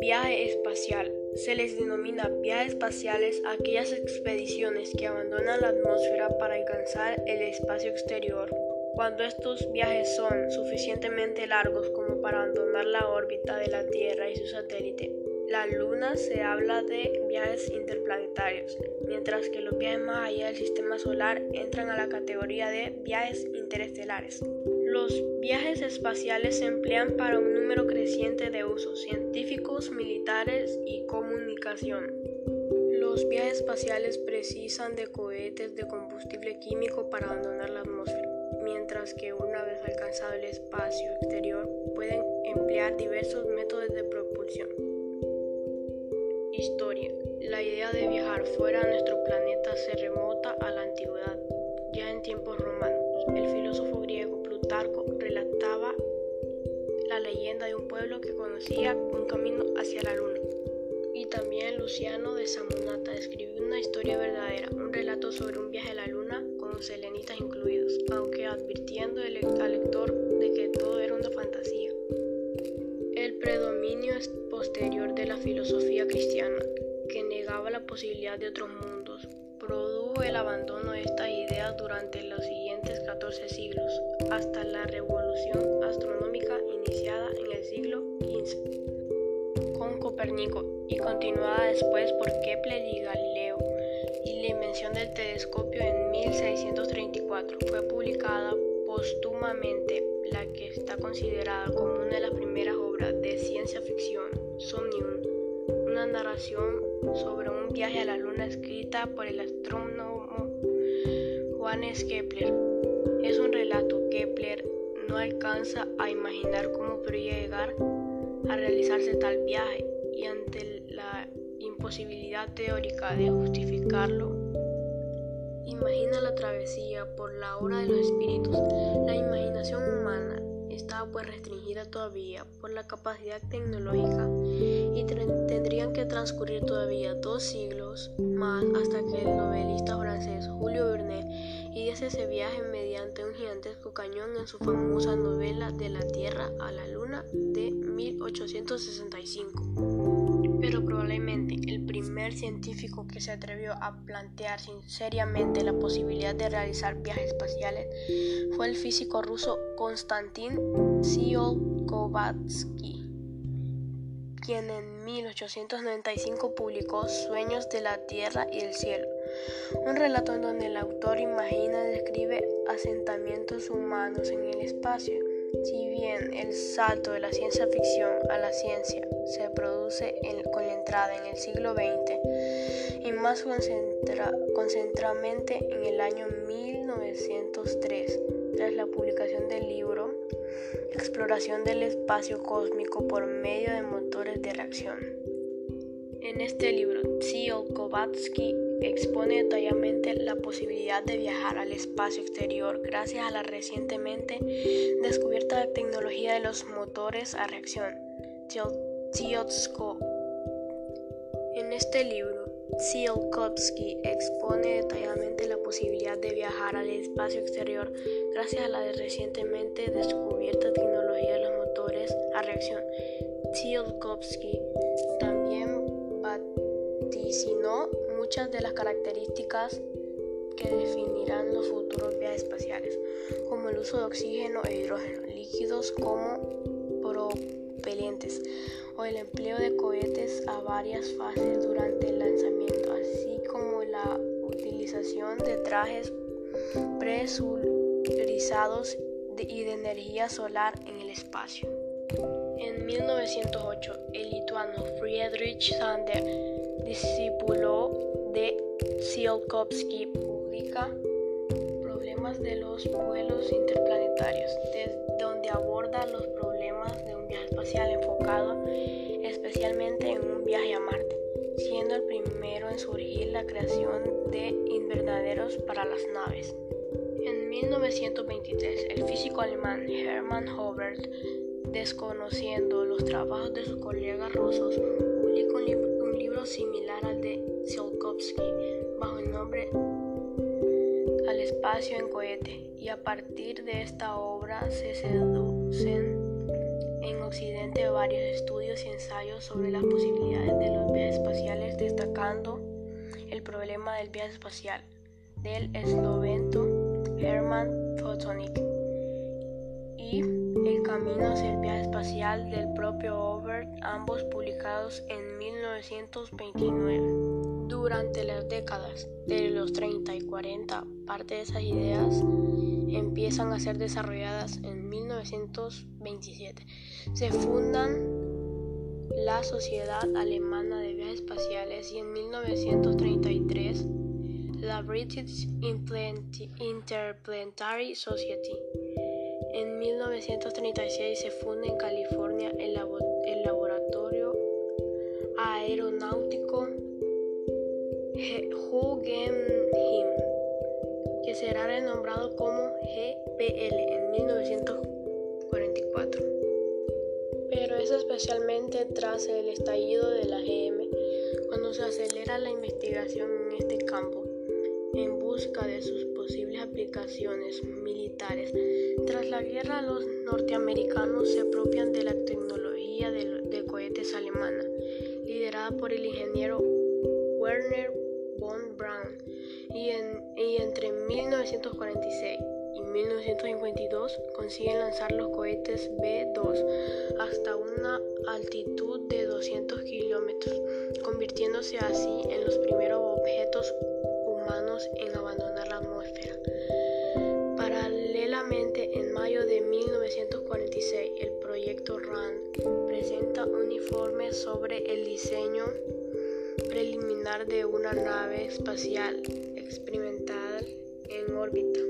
Viaje espacial. Se les denomina viajes espaciales aquellas expediciones que abandonan la atmósfera para alcanzar el espacio exterior. Cuando estos viajes son suficientemente largos como para abandonar la órbita de la Tierra y su satélite, la Luna se habla de viajes interplanetarios, mientras que los viajes más allá del sistema solar entran a la categoría de viajes interestelares. Los viajes espaciales se emplean para un número creciente de usos científicos, militares y comunicación. Los viajes espaciales precisan de cohetes de combustible químico para abandonar la atmósfera, mientras que una vez alcanzado el espacio exterior pueden emplear diversos métodos de propulsión. Historia. La idea de viajar fuera de nuestro planeta se remota a la antigüedad, ya en tiempos romanos. El filósofo griego Plutarco relataba la leyenda de un pueblo que conocía un camino hacia la luna. Y también Luciano de Samonata escribió una historia verdadera, un relato sobre un viaje a la luna con selenitas incluidos, aunque advirtiendo al lector filosofía cristiana, que negaba la posibilidad de otros mundos, produjo el abandono de estas ideas durante los siguientes 14 siglos, hasta la revolución astronómica iniciada en el siglo XV con Copérnico y continuada después por Kepler y Galileo, y la invención del telescopio en 1634 fue publicada póstumamente la que está considerada como una de las primeras obras de ciencia ficción, Somnium, narración sobre un viaje a la luna escrita por el astrónomo Johannes Kepler. Es un relato. Kepler no alcanza a imaginar cómo podría llegar a realizarse tal viaje y ante la imposibilidad teórica de justificarlo, imagina la travesía por la hora de los espíritus. La imaginación humana estaba pues restringida todavía por la capacidad tecnológica y tendrían que transcurrir todavía dos siglos más hasta que el novelista francés Julio Verne hiciese ese viaje mediante un gigantesco cañón en su famosa novela De la Tierra a la Luna de 1865 pero probablemente el primer científico que se atrevió a plantear seriamente la posibilidad de realizar viajes espaciales fue el físico ruso Konstantin Tsiolkovsky, quien en 1895 publicó Sueños de la Tierra y el Cielo, un relato en donde el autor imagina y describe asentamientos humanos en el espacio si bien el salto de la ciencia ficción a la ciencia se produce con la entrada en el siglo XX y más concentradamente en el año 1903, tras la publicación del libro Exploración del espacio cósmico por medio de motores de reacción. En este libro, Tsiolkovsky expone detalladamente la posibilidad de viajar al espacio exterior gracias a la recientemente descubierta tecnología de los motores a reacción. En este libro, Tsiolkovsky expone detalladamente la posibilidad de viajar al espacio exterior gracias a la recientemente descubierta tecnología de los motores a reacción. Tsiolkovsky también vaticinó muchas de las características que definirán los futuros viajes espaciales, como el uso de oxígeno e hidrógeno, líquidos como propelentes, o el empleo de cohetes a varias fases durante el lanzamiento, así como la utilización de trajes presurizados y de energía solar en el espacio. En 1908, el lituano Friedrich Sander, discípulo de Tsiolkovsky publica Problemas de los vuelos interplanetarios, desde donde aborda los problemas de un viaje espacial enfocado especialmente en un viaje a Marte, siendo el primero en surgir la creación de invernaderos para las naves. En 1923, el físico alemán Hermann Hobert, desconociendo los trabajos de sus colegas rusos, publicó un libro similar al de Tsiolkovsky bajo el nombre al espacio en cohete y a partir de esta obra se seducen en Occidente varios estudios y ensayos sobre las posibilidades de los viajes espaciales destacando el problema del viaje espacial del eslovento Hermann Photonic y El camino hacia el viaje espacial del propio Obert, ambos publicados en 1929. Durante las décadas de los 30 y 40, parte de esas ideas empiezan a ser desarrolladas en 1927. Se fundan la Sociedad Alemana de Viajes Espaciales y en 1933 la British Interplanetary Society. En 1936 se funda en California el, laboratorio aeronáutico Guggenheim, que será renombrado como GPL en 1944. Pero es especialmente tras el estallido de la GM cuando se acelera la investigación en este campo en busca de sus posibles aplicaciones militares. Tras la guerra, los norteamericanos se apropian de la tecnología de, cohetes alemana, liderada por el ingeniero Werner von Braun, y, y entre 1946 y 1952 consiguen lanzar los cohetes B-2 hasta una altitud de 200 kilómetros, convirtiéndose así en los primeros objetos en abandonar la atmósfera. Paralelamente, en mayo de 1946, el proyecto RAND presenta un informe sobre el diseño preliminar de una nave espacial experimental en órbita.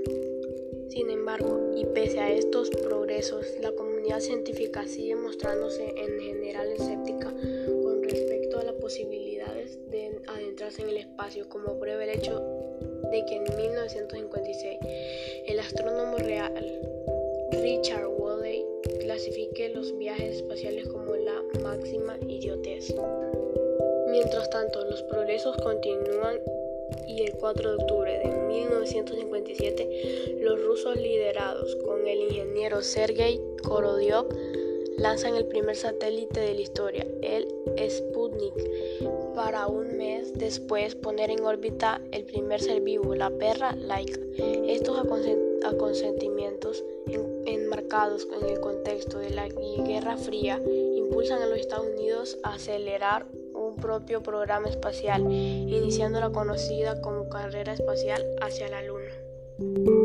Sin embargo, y pese a estos progresos, la comunidad científica sigue mostrándose en general escéptica con respecto a las posibilidades de adentrarse en el espacio, como prueba el hecho de que en 1956 el astrónomo real Richard Woolley clasifique los viajes espaciales como la máxima idiotez. Mientras tanto, los progresos continúan y el 4 de octubre de 1957 los rusos liderados con el ingeniero Sergei Korolev lanzan el primer satélite de la historia, el Sputnik, para un mes después poner en órbita el primer ser vivo, la perra Laika. Estos acontecimientos enmarcados en el contexto de la Guerra Fría impulsan a los Estados Unidos a acelerar un propio programa espacial, iniciando la conocida como carrera espacial hacia la Luna.